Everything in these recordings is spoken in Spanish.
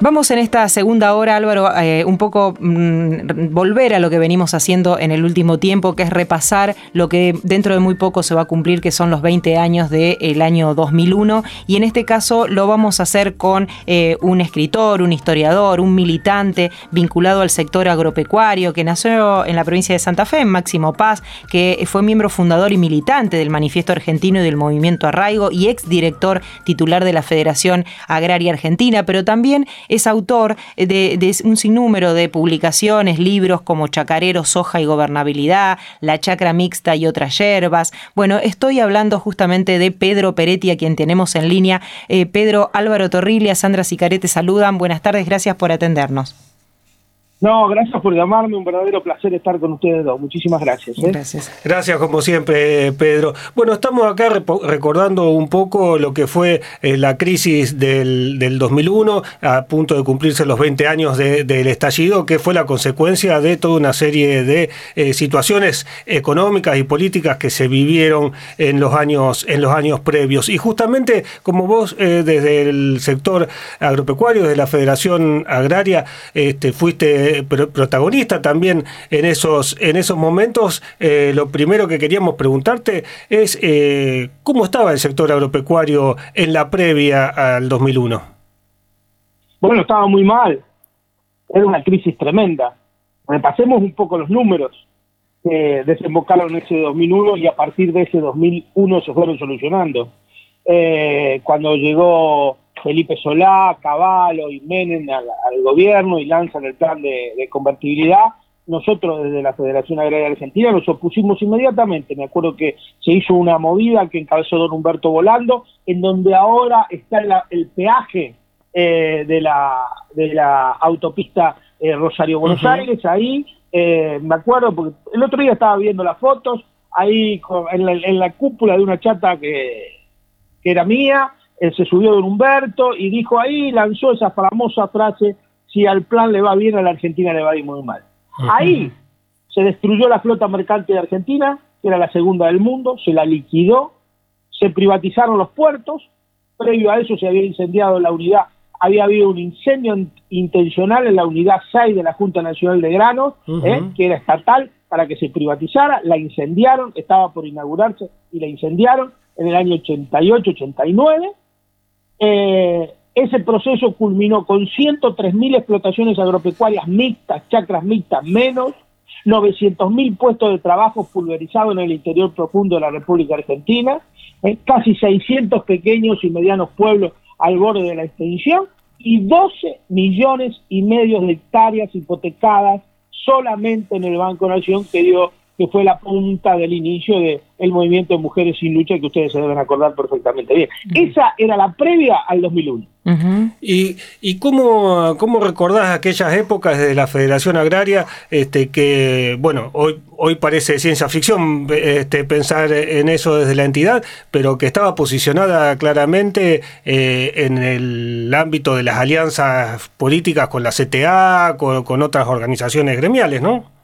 Vamos en esta segunda hora, Álvaro, eh, un poco mm, volver a lo que venimos haciendo en el último tiempo, que es repasar lo que dentro de muy poco se va a cumplir, que son los 20 años del año 2001. Y en este caso lo vamos a hacer con eh, un escritor, un historiador, un militante vinculado al sector agropecuario, que nació en la provincia de Santa Fe, Máximo Paz, que fue miembro fundador y militante del Manifiesto Argentino y del Movimiento Arraigo y exdirector titular de la Federación Agraria Argentina, pero también es autor de, un sinnúmero de publicaciones, libros como Chacarero, Soja y Gobernabilidad, La Chacra Mixta y otras yerbas. Bueno, estoy hablando justamente de Pedro Peretti, a quien tenemos en línea. Eh, Pedro Álvaro Torrilia, Sandra Sicarete saludan. Buenas tardes, gracias por atendernos. No, gracias por llamarme, un verdadero placer estar con ustedes dos. Muchísimas gracias. ¿eh? Gracias. Gracias como siempre, Pedro. Bueno, estamos acá recordando un poco lo que fue eh, la crisis del, del, 2001, a punto de cumplirse los 20 años del estallido, que fue la consecuencia de toda una serie de eh, situaciones económicas y políticas que se vivieron en los años, en los años previos. Y justamente como vos desde el sector agropecuario, de la Federación Agraria, este, fuiste protagonista también en esos, en esos momentos. Eh, lo primero que queríamos preguntarte es eh, cómo estaba el sector agropecuario en la previa al 2001. Bueno, estaba muy mal. Era una crisis tremenda. Repasemos un poco los números que desembocaron en ese 2001 y a partir de ese 2001 se fueron solucionando. Eh, cuando llegó Felipe Solá, Caballo y Menem al, gobierno y lanzan el plan de, convertibilidad. Nosotros desde la Federación Agraria Argentina nos opusimos inmediatamente. Me acuerdo que se hizo una movida que encabezó don Humberto Volando, en donde ahora está el peaje eh, de, la, de la autopista eh, Rosario Buenos Aires, ahí, eh, me acuerdo, porque el otro día estaba viendo las fotos, ahí en, la, en, la, cúpula de una chata que, que era mía, él se subió de Humberto y dijo ahí, lanzó esa famosa frase, si al plan le va bien, a la Argentina le va a ir muy mal. Ahí se destruyó la flota mercante de Argentina, que era la segunda del mundo, se la liquidó, se privatizaron los puertos, previo a eso se había incendiado la unidad, había habido un incendio intencional en la unidad 6 de la Junta Nacional de Granos, ¿eh? que era estatal, para que se privatizara, la incendiaron, estaba por inaugurarse y la incendiaron en el año 88-89, eh, ese proceso culminó con 103.000 explotaciones agropecuarias mixtas, chacras mixtas menos, 900.000 puestos de trabajo pulverizados en el interior profundo de la República Argentina, eh, casi 600 pequeños y medianos pueblos al borde de la extinción y 12 millones y medio de hectáreas hipotecadas solamente en el Banco Nación que dio que fue la punta del inicio del el movimiento de Mujeres sin Lucha, que ustedes se deben acordar perfectamente bien. Esa era la previa al 2001. ¿Y, y cómo, cómo, recordás aquellas épocas de la Federación Agraria este, que, bueno, hoy, hoy parece ciencia ficción este, pensar en eso desde la entidad, pero que estaba posicionada claramente eh, en el ámbito de las alianzas políticas con la CTA, con, con otras organizaciones gremiales, ¿no?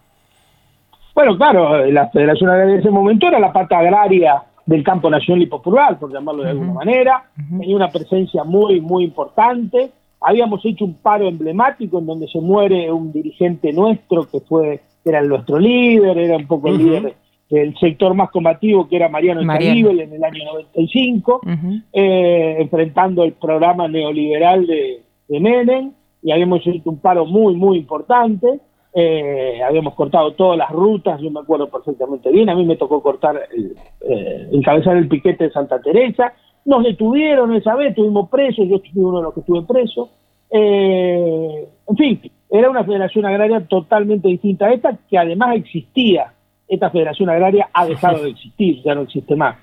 Bueno, claro, la Federación Agraria en ese momento era la pata agraria del campo nacional y popular, por llamarlo de alguna manera, tenía una presencia muy, muy importante. Habíamos hecho un paro emblemático en donde se muere un dirigente nuestro que fue, era nuestro líder, era un poco el líder del sector más combativo que era Mariano Escaribel en el año 95, eh, enfrentando el programa neoliberal de, de Menem, y habíamos hecho un paro muy, muy importante. Eh, habíamos cortado todas las rutas, yo me acuerdo perfectamente bien, a mí me tocó cortar, el, eh, encabezar el piquete de Santa Teresa, nos detuvieron esa vez, estuvimos presos, yo fui uno de los que estuve preso, eh, en fin, era una federación agraria totalmente distinta a esta, que además existía, esta federación agraria ha dejado de existir, ya no existe más.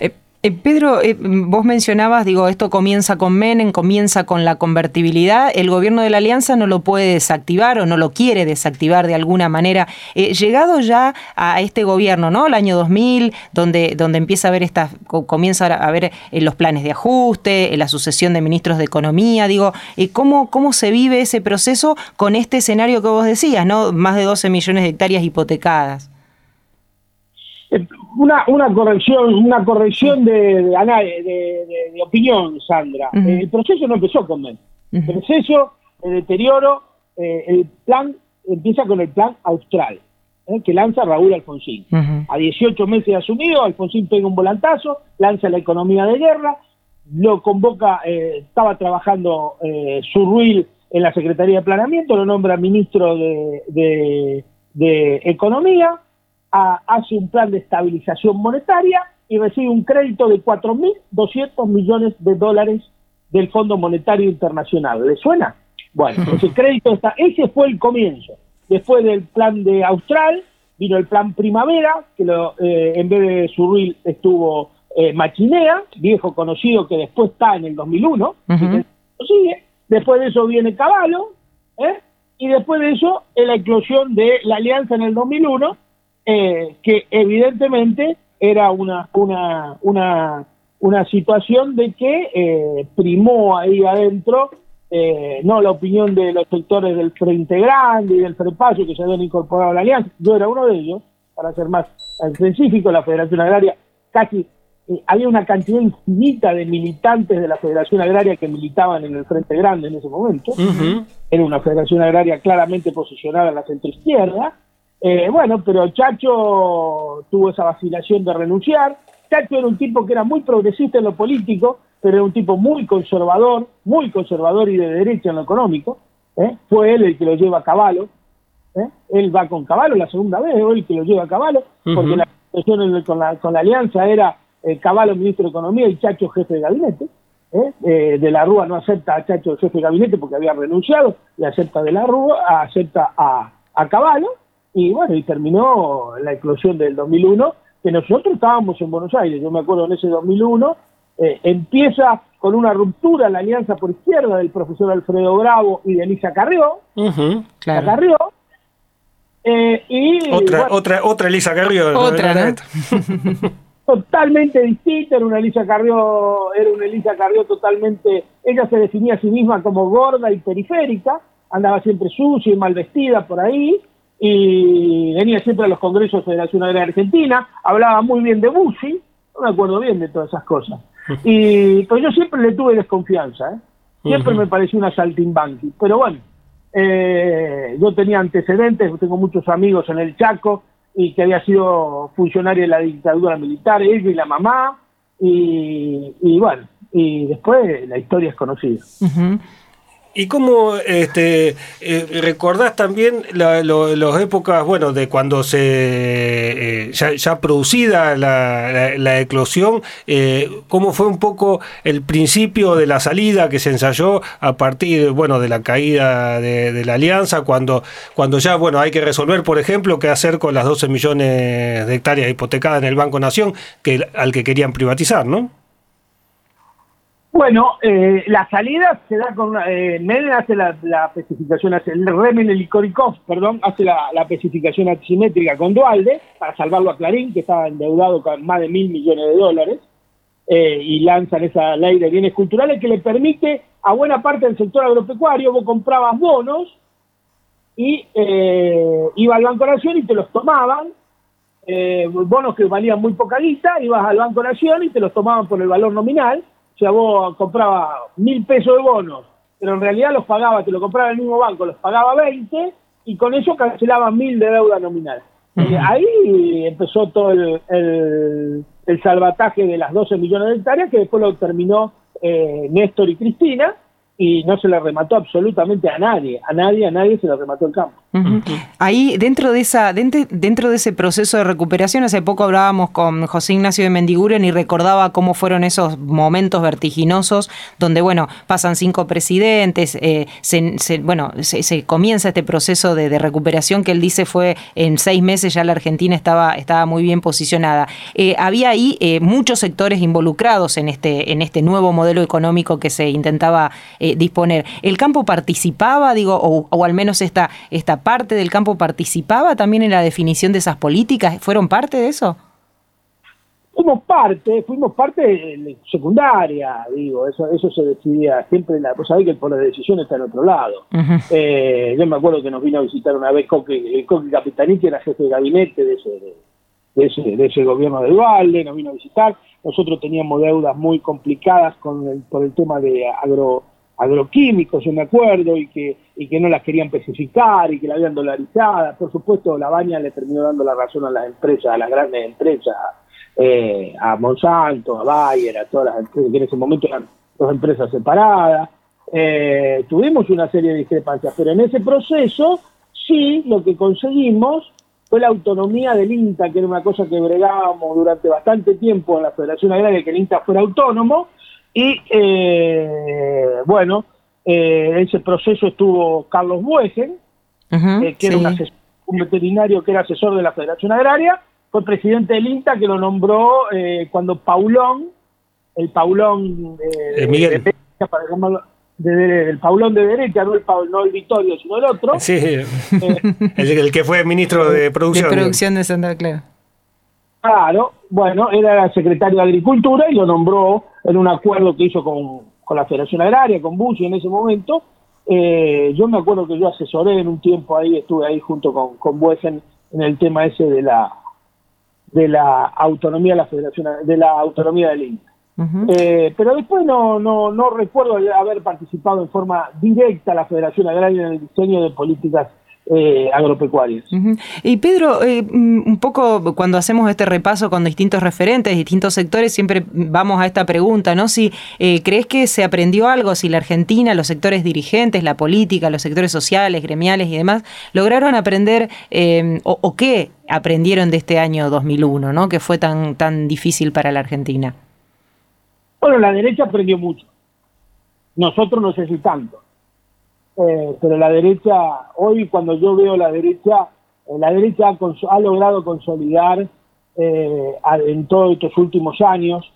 Eh, Pedro, eh, vos mencionabas, digo, esto comienza con Menem, comienza con la convertibilidad. El gobierno de la Alianza no lo puede desactivar o no lo quiere desactivar de alguna manera. Eh, llegado ya a este gobierno, ¿no? El año 2000, donde, donde empieza a ver esta, comienza a ver los planes de ajuste, la sucesión de ministros de Economía, digo, ¿cómo, ¿cómo se vive ese proceso con este escenario que vos decías, ¿no? Más de 12 millones de hectáreas hipotecadas una, una corrección, una corrección de, de, de, opinión, Sandra. El proceso no empezó con Menem. Proceso de deterioro, eh, el plan empieza con el plan austral, eh, que lanza Raúl Alfonsín. A 18 meses asumido, Alfonsín pega un volantazo, lanza la economía de guerra, lo convoca, eh, estaba trabajando eh, Surruil en la Secretaría de Planeamiento, lo nombra ministro de, Economía, hace un plan de estabilización monetaria y recibe un crédito de 4.200 millones de dólares del Fondo Monetario Internacional. ¿Le suena? Bueno, ese crédito está, ese fue el comienzo. Después del plan de Austral, vino el plan Primavera, que lo, eh, en vez de Surruil estuvo eh, Machinea, viejo conocido que después está en el 2001, sigue. Después de eso viene Caballo, ¿eh? y después de eso la eclosión de la alianza en el 2001, eh, que evidentemente era una, una, una, una situación de que eh, primó ahí adentro no la opinión de los sectores del Frente Grande y del Frepaso que se habían incorporado a la alianza, yo era uno de ellos, para ser más específico, la Federación Agraria casi eh, había una cantidad infinita de militantes de la Federación Agraria que militaban en el Frente Grande en ese momento. Era una Federación Agraria claramente posicionada en la centroizquierda. Eh, bueno, pero Chacho tuvo esa vacilación de renunciar. Chacho era un tipo que era muy progresista en lo político, pero era un tipo muy conservador, muy conservador y de derecha en lo económico. ¿eh? Fue él el que lo lleva a caballo. Él va con caballo la segunda vez, él el que lo lleva a caballo, porque la situación con la, con la alianza era eh, Caballo ministro de Economía y Chacho jefe de gabinete. ¿eh? Eh, de la Rúa no acepta a Chacho jefe de gabinete porque había renunciado y acepta de la Rúa, acepta a, a Caballo y bueno, y terminó la eclosión del 2001 que nosotros estábamos en Buenos Aires, yo me acuerdo en ese 2001, empieza con una ruptura en la alianza por izquierda del profesor Alfredo Bravo y de Elisa Carrió, Carrió, y, otra, otra, otra Elisa Carrió. Otra, totalmente distinta, era una Elisa Carrió, era una Elisa Carrió totalmente, ella se definía a sí misma como gorda y periférica, andaba siempre sucia y mal vestida por ahí, y venía siempre a los congresos de Federación Agraria Argentina, hablaba muy bien de Bussi, no me acuerdo bien de todas esas cosas. Y pues yo siempre le tuve desconfianza, ¿eh? siempre me pareció una saltimbanqui, pero bueno, eh, yo tenía antecedentes, tengo muchos amigos en el Chaco, y que había sido funcionario de la dictadura militar, ella y la mamá, y, bueno, y después la historia es conocida. ¿Y cómo este, eh, recordás también las épocas, bueno, de cuando se eh, ya, producida la, eclosión, eh, cómo fue un poco el principio de la salida que se ensayó a partir, bueno, de la caída de, la alianza, cuando, cuando ya, bueno, hay que resolver, por ejemplo, qué hacer con las 12 millones de hectáreas hipotecadas en el Banco Nación, que al que querían privatizar, ¿no? Bueno, eh, la salida se da con eh, hace la, especificación, hace el Remen el perdón, hace la, especificación asimétrica con Dualde para salvarlo a Clarín, que estaba endeudado con más de mil millones de dólares, eh, y lanzan esa ley de bienes culturales que le permite a buena parte del sector agropecuario, vos comprabas bonos y eh, iba al Banco Nación y te los tomaban, eh, bonos que valían muy poca guita, ibas al Banco Nación y te los tomaban por el valor nominal, o sea, vos comprabas mil pesos de bonos, pero en realidad los pagaba, te lo compraba el mismo banco, los pagaba 20 y con eso cancelaban mil de deuda nominal. y ahí empezó todo el, el, salvataje de las 12 millones de hectáreas que después lo terminó eh, Néstor y Cristina y no se le remató absolutamente a nadie, a nadie, a nadie se le remató el campo. Ahí, dentro de esa, dentro, de ese proceso de recuperación, hace poco hablábamos con José Ignacio de Mendiguren y recordaba cómo fueron esos momentos vertiginosos donde, bueno, pasan cinco presidentes, eh, se, bueno, se, comienza este proceso de, recuperación que él dice fue en seis meses ya la Argentina estaba, estaba muy bien posicionada. Eh, había ahí eh, muchos sectores involucrados en este, en este nuevo modelo económico que se intentaba disponer. ¿El campo participaba, digo, o, al menos esta, esta parte del campo participaba también en la definición de esas políticas? ¿Fueron parte de eso? Fuimos parte, fuimos parte secundaria, digo, eso eso se decidía siempre, la, vos sabés que el poder de decisión está en otro lado. Eh, yo me acuerdo que nos vino a visitar una vez Coque, Coque que era jefe de gabinete de ese, de ese, de ese gobierno de Duvalde, nos vino a visitar. Nosotros teníamos deudas muy complicadas con el, por el tema de agro agroquímicos, yo me acuerdo, y que, y que no las querían especificar y que la habían dolarizada. Por supuesto, la baña le terminó dando la razón a las empresas, a las grandes empresas, eh, a Monsanto, a Bayer, a todas las empresas que en ese momento eran dos empresas separadas. Eh, tuvimos una serie de discrepancias, pero en ese proceso sí lo que conseguimos fue la autonomía del INTA, que era una cosa que bregábamos durante bastante tiempo en la Federación Agraria, que el INTA fuera autónomo, y eh, bueno, en ese proceso estuvo Carlos Buegen, que era un, un veterinario que era asesor de la Federación Agraria, fue presidente del INTA que lo nombró eh, cuando Paulón, el Paulón de, Miguel. De, el Paulón de derecha, no el, no el Vittorio, sino el otro. Sí, eh, el, que fue ministro de Producción. De Producción de Santa Clara. Claro, bueno, era secretario de Agricultura y lo nombró en un acuerdo que hizo con, con la Federación Agraria, con Bush en ese momento. Eh, yo me acuerdo que yo asesoré en un tiempo ahí, estuve ahí junto con, con Buesen en el tema ese de la de la autonomía de la Federación, de la autonomía del INTA. Eh, pero después no, no, no recuerdo haber participado en forma directa la Federación Agraria en el diseño de políticas eh, agropecuarias. Y Pedro, eh, mm, un poco cuando hacemos este repaso con distintos referentes, distintos sectores, siempre vamos a esta pregunta, ¿no? Si eh, crees que se aprendió algo, si la Argentina, los sectores dirigentes, la política, los sectores sociales, gremiales y demás, lograron aprender o, o, qué aprendieron de este año 2001, ¿no? Que fue tan, tan difícil para la Argentina. Bueno, la derecha aprendió mucho. Nosotros no sé si tanto eh, pero la derecha, hoy cuando yo veo la derecha, eh, la derecha ha, logrado consolidar eh, en todos estos últimos años,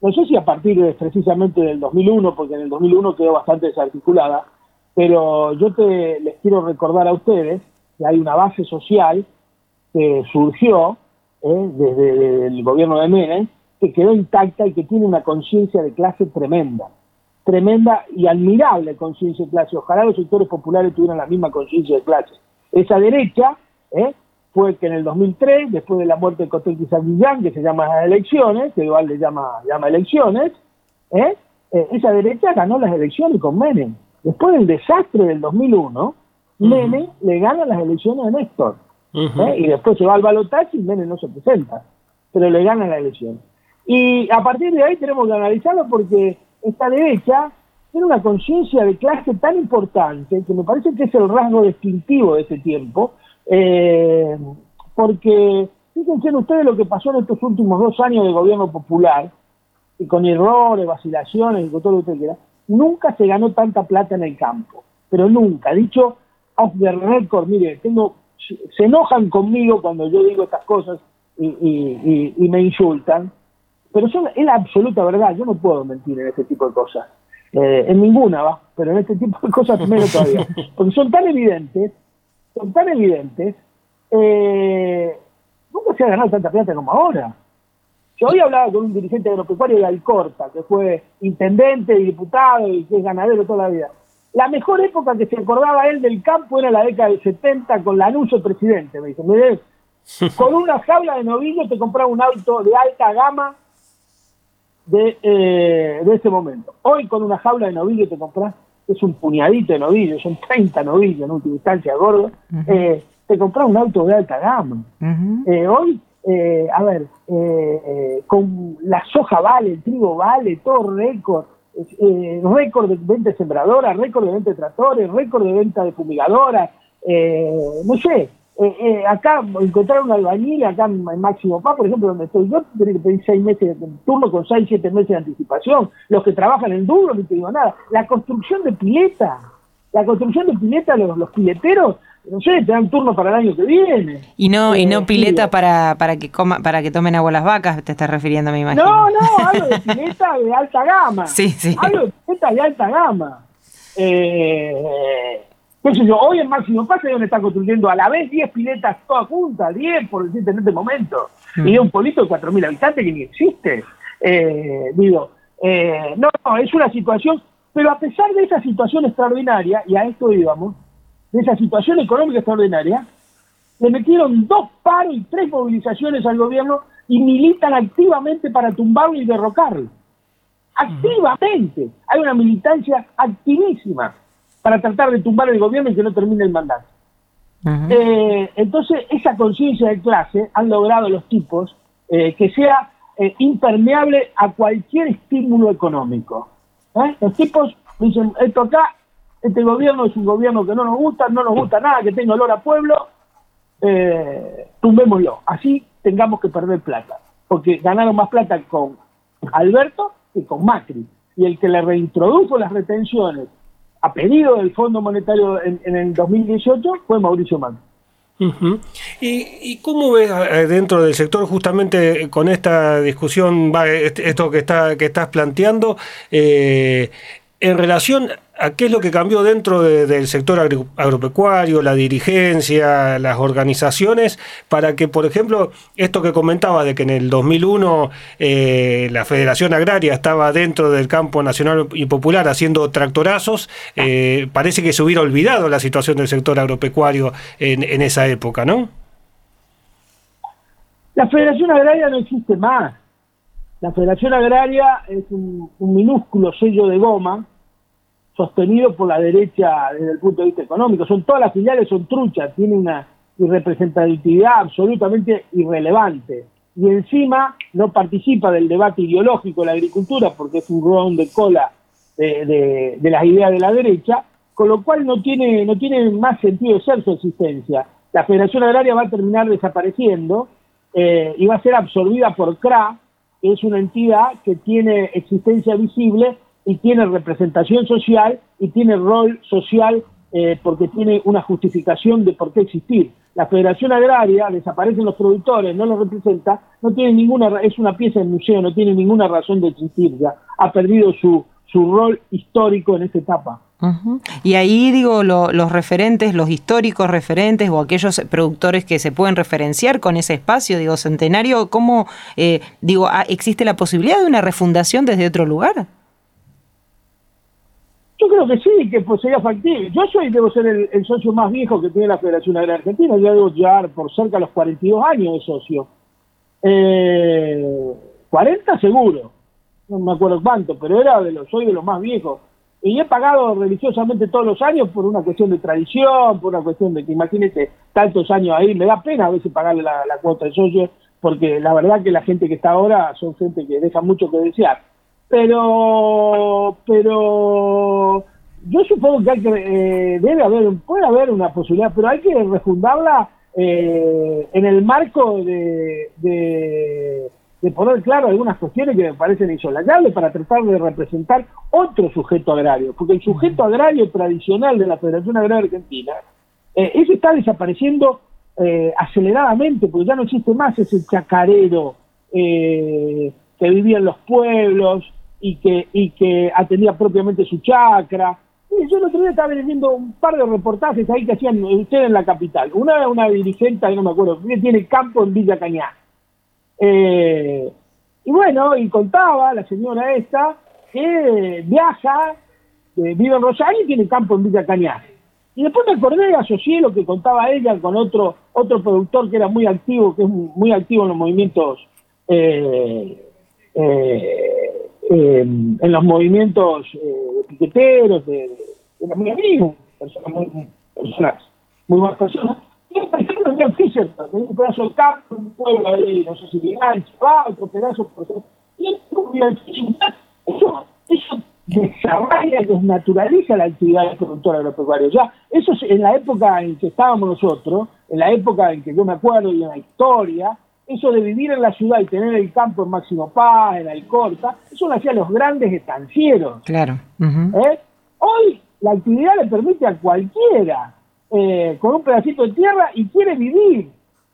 no sé si a partir de precisamente del 2001, porque en el 2001 quedó bastante desarticulada, pero yo te, les quiero recordar a ustedes que hay una base social que surgió desde el gobierno de Menem, que quedó intacta y que tiene una conciencia de clase tremenda tremenda y admirable conciencia de clase. Ojalá los sectores populares tuvieran la misma conciencia de clase. Esa derecha ¿eh? fue que en el 2003, después de la muerte de Cotel Guillán, que se llama las elecciones, que igual le llama, llama elecciones, ¿eh? Eh, esa derecha ganó las elecciones con Menem. Después del desastre del 2001, Menem le gana las elecciones a Néstor. Y después se va al balotaje y Menem no se presenta. Pero le gana las elecciones. Y a partir de ahí tenemos que analizarlo porque esta derecha tiene una conciencia de clase tan importante que me parece que es el rasgo distintivo de ese tiempo, eh, porque fíjense ustedes lo que pasó en estos últimos dos años de gobierno popular, y con errores, vacilaciones y con todo lo que usted quiera, nunca se ganó tanta plata en el campo, pero nunca. Dicho off the record, mire, tengo, se enojan conmigo cuando yo digo estas cosas y me insultan, pero son, es la absoluta verdad, yo no puedo mentir en este tipo de cosas. Eh, en ninguna va, pero en este tipo de cosas menos todavía. Porque son tan evidentes, son tan evidentes, eh, nunca se ha ganado tanta plata como ahora. Yo hoy hablaba con un dirigente agropecuario de Alcorta, que fue intendente y diputado y que es ganadero toda la vida. La mejor época que se acordaba él del campo era la década del 70 con Lanús el presidente. Me dice, con una jaula de novillos te compraba un auto de alta gama de, eh, de ese momento. Hoy con una jaula de novillos te compras, es un puñadito de novillos, son 30 novillos en última instancia gordo, eh, te compras un auto de alta gama. eh, hoy, eh, a ver, eh, con la soja vale, el trigo vale, todo récord, récord de venta de sembradoras, récord de venta de tractores, récord de venta de fumigadoras, no sé, eh, eh, acá encontrar un albañil, acá en Máximo Paz, por ejemplo, donde estoy yo, tiene que pedir seis meses de turno con seis, siete meses de anticipación. Los que trabajan en duro, no te digo nada. La construcción de pileta, la construcción de pileta, los, los pileteros, no sé, te dan turno para el año que viene. Y no, y no eh, pileta para, para que coma, para que tomen agua las vacas, te estás refiriendo, me imagino. No, no, hablo de pileta de alta gama. Sí, sí. Hablo de pileta de alta gama. Eh, yo, hoy en Máximo Paz es donde están construyendo a la vez 10 piletas todas juntas, 10 por decirte en este momento, y de un pueblito de 4.000 habitantes que ni existe. Eh, digo, eh, no, no, es una situación, pero a pesar de esa situación extraordinaria, y a esto íbamos, de esa situación económica extraordinaria, le metieron dos paros y tres movilizaciones al gobierno y militan activamente para tumbarlo y derrocarlo. activamente. Hay una militancia activísima para tratar de tumbar el gobierno y que no termine el mandato. Eh, entonces, esa conciencia de clase han logrado los tipos eh, que sea eh, impermeable a cualquier estímulo económico. Los tipos dicen, esto acá, este gobierno es un gobierno que no nos gusta, no nos gusta nada, que tenga olor a pueblo, tumbémoslo. Así tengamos que perder plata. Porque ganaron más plata con Alberto que con Macri. Y el que le reintrodujo las retenciones a pedido del Fondo Monetario en, el 2018 fue Mauricio Macri. ¿Y, cómo ves eh, dentro del sector justamente con esta discusión, esto que, está, que estás planteando, eh, en relación a qué es lo que cambió dentro del sector agropecuario, la dirigencia, las organizaciones, para que, por ejemplo, esto que comentaba de que en el 2001 eh, la Federación Agraria estaba dentro del campo nacional y popular haciendo tractorazos, eh, parece que se hubiera olvidado la situación del sector agropecuario en, esa época, ¿no? La Federación Agraria no existe más. La Federación Agraria es un minúsculo sello de goma sostenido por la derecha desde el punto de vista económico. Son todas las filiales son truchas, tienen una representatividad absolutamente irrelevante. Y encima no participa del debate ideológico de la agricultura porque es un round de cola de, las ideas de la derecha, con lo cual no tiene, no tiene más sentido ser su existencia. La Federación Agraria va a terminar desapareciendo eh, y va a ser absorbida por CRA, que es una entidad que tiene existencia visible y tiene representación social y tiene rol social eh, porque tiene una justificación de por qué existir. La Federación Agraria, desaparecen los productores, no los representa, no tiene ninguna, es una pieza del museo, no tiene ninguna razón de existir ya, ha perdido su, su rol histórico en esta etapa. Y ahí digo, los referentes, los históricos referentes o aquellos productores que se pueden referenciar con ese espacio, digo, centenario, ¿cómo, eh, digo, ah, existe la posibilidad de una refundación desde otro lugar? Yo creo que sí, que pues, sería factible. Yo soy, debo ser el, socio más viejo que tiene la Federación Agraria Argentina. Ya debo llegar por cerca de los 42 años de socio. Eh, 40 seguro. No me acuerdo cuánto, pero era de los, soy de los más viejos. Y he pagado religiosamente todos los años por una cuestión de tradición, por una cuestión de que imagínese tantos años ahí. Me da pena a veces pagarle la, la cuota de socio, porque la verdad que la gente que está ahora son gente que deja mucho que desear pero pero yo supongo que hay que eh, debe haber puede haber una posibilidad pero hay que refundarla eh, en el marco de, de, poner claro algunas cuestiones que me parecen insolayables para tratar de representar otro sujeto agrario porque el sujeto agrario tradicional de la Federación Agraria Argentina eh, ese está desapareciendo aceleradamente porque ya no existe más ese chacarero que vivía en los pueblos y que, y que atendía propiamente su chacra. yo el otro día estaba viendo un par de reportajes ahí que hacían ustedes en la capital. Una era una dirigente, no me acuerdo, que tiene campo en Villa Cañá. Eh, y bueno, y contaba la señora esta que viaja, vive en Rosario y tiene campo en Villa Cañá. Y después me acordé, asocié lo que contaba ella con otro otro productor que era muy activo, que es muy activo en los movimientos eh, eh, eh, en los movimientos eh, piqueteros, de, de, amigos, personas muy, personas, muy buenas personas. Y por ejemplo, Fisher, un pedazo de campo, un pueblo ahí, no sé si Vigancho, va, otro pedazo, por ejemplo. Y eso, eso desarrolla, desnaturaliza la actividad del productor agropecuario. Ya, eso es en la época en que estábamos nosotros, en la época en que yo me acuerdo y en la historia, eso de vivir en la ciudad y tener el campo en Máximo Paz, en Alcorta, eso lo hacían los grandes estancieros. Claro. ¿Eh? Hoy la actividad le permite a cualquiera eh, con un pedacito de tierra y quiere vivir,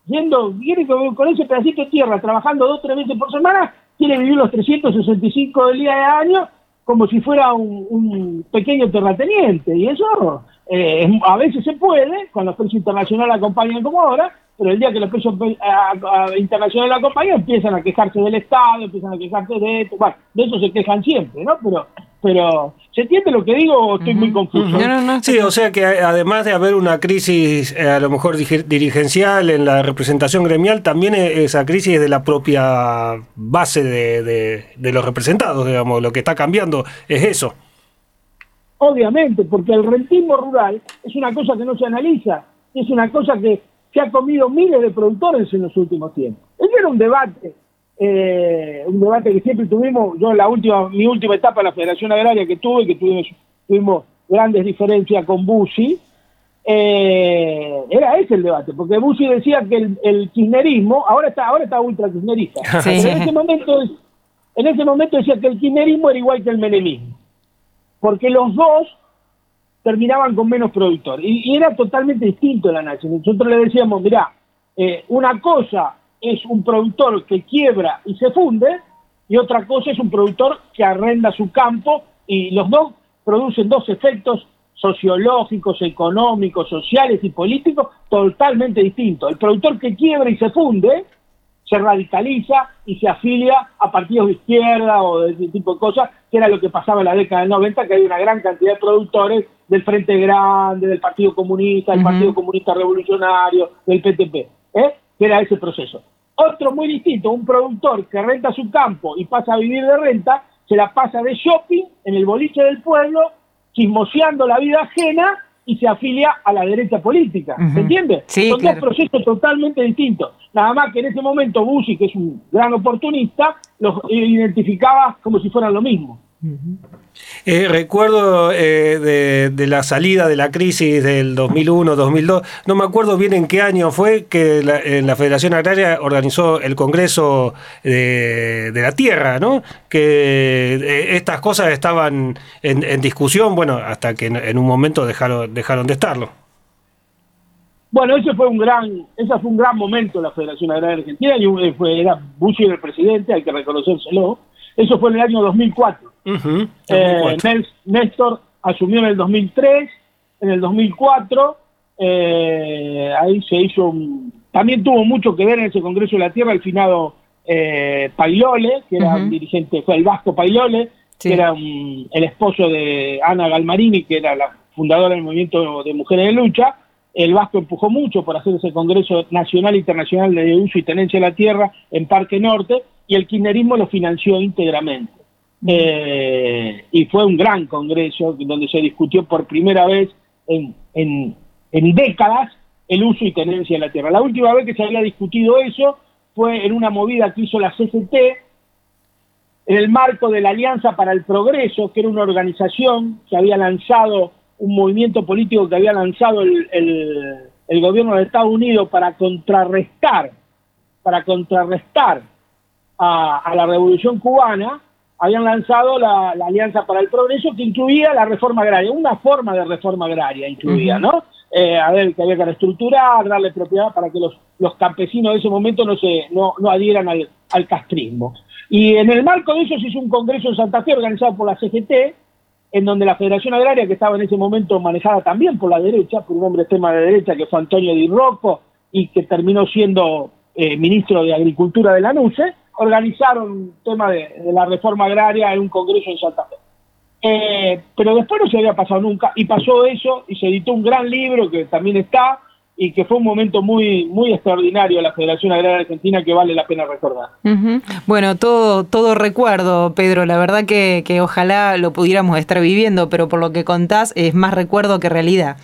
yendo, quiere con, ese pedacito de tierra, trabajando dos o tres veces por semana, quiere vivir los 365 del día de año como si fuera un, pequeño terrateniente. Y eso eh, a veces se puede, con los precios internacionales acompañan como ahora, pero el día que los precios eh, internacionales la compañía empiezan a quejarse del Estado, empiezan a quejarse de esto, bueno, de eso se quejan siempre, ¿no? Pero pero ¿se entiende lo que digo o estoy muy confuso? sí, o sea que además de haber una crisis eh, a lo mejor dirigencial en la representación gremial, también esa crisis es de la propia base de, de los representados, digamos, lo que está cambiando es eso. Obviamente, porque el rentismo rural es una cosa que no se analiza, es una cosa que se ha comido miles de productores en los últimos tiempos. Ese era un debate, eh, un debate que siempre tuvimos, yo en la última, mi última etapa en la Federación Agraria que tuve, que tuvimos, tuvimos grandes diferencias con Bussi, eh, era ese el debate, porque Bussi decía que el, kirchnerismo, ahora está, ahora está ultra kirchnerista, pero en ese momento, en ese momento decía que el kirchnerismo era igual que el menemismo porque los dos terminaban con menos productores. Y, era totalmente distinto el análisis. Nosotros le decíamos, mirá, eh, una cosa es un productor que quiebra y se funde, y otra cosa es un productor que arrenda su campo, y los dos producen dos efectos sociológicos, económicos, sociales y políticos totalmente distintos. El productor que quiebra y se funde se radicaliza y se afilia a partidos de izquierda o de ese tipo de cosas, que era lo que pasaba en la década del 90, que hay una gran cantidad de productores del Frente Grande, del Partido Comunista, del Partido Comunista Revolucionario, del PTP, ¿eh? que era ese proceso. Otro muy distinto, un productor que renta su campo y pasa a vivir de renta, se la pasa de shopping en el boliche del pueblo, chismoseando la vida ajena y se afilia a la derecha política. ¿Se entiende? Son dos procesos totalmente distintos. Nada más que en ese momento Bussi, que es un gran oportunista, los identificaba como si fueran lo mismo. Eh, recuerdo eh, de, la salida de la crisis del 2001-2002, no me acuerdo bien en qué año fue que la, la Federación Agraria organizó el Congreso de, la Tierra, ¿no? Que eh, estas cosas estaban en, discusión, bueno, hasta que en, un momento dejaron, dejaron de estarlo. Bueno, ese fue un gran, ese fue un gran momento de la Federación Agraria Argentina y fue, era Bush el presidente, hay que reconocérselo. Eso fue en el año 2004. Eh, Néstor asumió en el 2003, en el 2004, eh, ahí se hizo un... También tuvo mucho que ver en ese Congreso de la Tierra el finado eh, Pailole, que era un dirigente, fue el Vasco Pailole, que era el esposo de Ana Galmarini, que era la fundadora del movimiento de mujeres de lucha, el Vasco empujó mucho por hacer ese Congreso Nacional e Internacional de Uso y Tenencia de la Tierra en Parque Norte y el kirchnerismo lo financió íntegramente. Eh, y fue un gran congreso donde se discutió por primera vez en, en, décadas el uso y tenencia de la tierra. La última vez que se había discutido eso fue en una movida que hizo la CCT en el marco de la Alianza para el Progreso, que era una organización que había lanzado un movimiento político que había lanzado el, el, gobierno de Estados Unidos para contrarrestar, para contrarrestar a, la revolución cubana, habían lanzado la, Alianza para el Progreso que incluía la reforma agraria, una forma de reforma agraria incluía, ¿no? Eh, a ver, que había que reestructurar, darle propiedad para que los, los campesinos de ese momento no se no, no adhieran al, al castrismo. Y en el marco de eso se hizo un congreso en Santa Fe organizado por la CGT, en donde la Federación Agraria, que estaba en ese momento manejada también por la derecha, por un hombre tema de derecha que fue Antonio Di Rocco y que terminó siendo eh, ministro de Agricultura de la NUCE, organizaron un tema de, la reforma agraria en un congreso en Santa Fe. Eh, pero después no se había pasado nunca y pasó eso y se editó un gran libro que también está y que fue un momento muy muy extraordinario de la Federación Agraria Argentina que vale la pena recordar. Bueno, todo, todo recuerdo, Pedro, la verdad que, que, ojalá lo pudiéramos estar viviendo, pero por lo que contás es más recuerdo que realidad.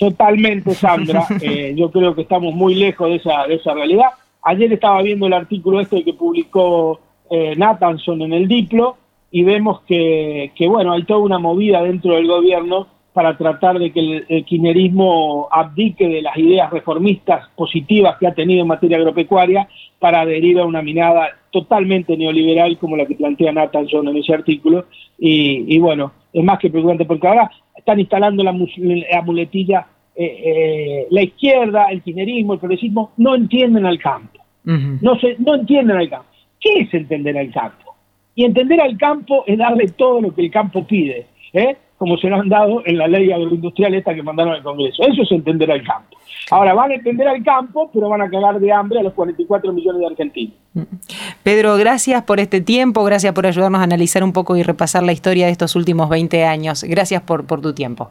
Totalmente, Sandra. Eh, yo creo que estamos muy lejos de esa, de esa realidad. Ayer estaba viendo el artículo este que publicó eh, Nathanson en el Diplo y vemos que, bueno, hay toda una movida dentro del gobierno para tratar de que el, el abdique de las ideas reformistas positivas que ha tenido en materia agropecuaria para adherir a una minada totalmente neoliberal como la que plantea Nathan en ese artículo. Y, bueno, es más que preocupante porque ahora están instalando la, muletilla, eh, eh, la izquierda, el kirchnerismo, el progresismo, no entienden al campo. no, se, no entienden al campo. ¿Qué es entender al campo? Y entender al campo es darle todo lo que el campo pide. ¿eh? como se lo han dado en la ley agroindustrial esta que mandaron al Congreso. Eso es entender al campo. Ahora van a entender al campo, pero van a cagar de hambre a los 44 millones de argentinos. Pedro, gracias por este tiempo, gracias por ayudarnos a analizar un poco y repasar la historia de estos últimos 20 años. Gracias por, por tu tiempo.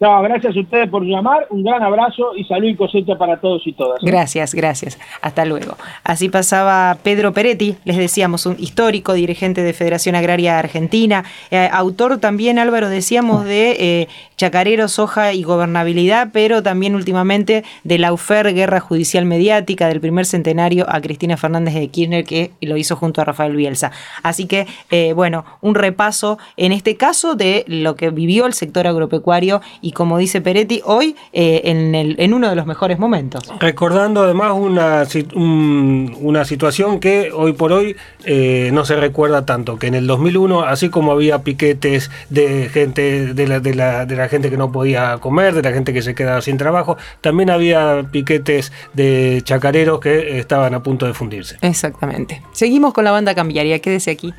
No, gracias a ustedes por llamar, un gran abrazo y salud y cosecha para todos y todas. ¿eh? Gracias, gracias. Hasta luego. Así pasaba Pedro Peretti, les decíamos, un histórico dirigente de Federación Agraria Argentina, eh, autor también, Álvaro, decíamos, de eh, Chacarero, Soja y Gobernabilidad, pero también últimamente de la UFER, Guerra Judicial Mediática, del primer centenario a Cristina Fernández de Kirchner, que lo hizo junto a Rafael Bielsa. Así que, bueno, un repaso en este caso de lo que vivió el sector agropecuario como dice Peretti, hoy eh, en, el, en, uno de los mejores momentos. Recordando además una, una situación que hoy por hoy eh, no se recuerda tanto, que en el 2001, así como había piquetes de gente, de la, de, la, de la gente que no podía comer, de la gente que se quedaba sin trabajo, también había piquetes de chacareros que estaban a punto de fundirse. Exactamente. Seguimos con la banda cambiaria, quédese aquí.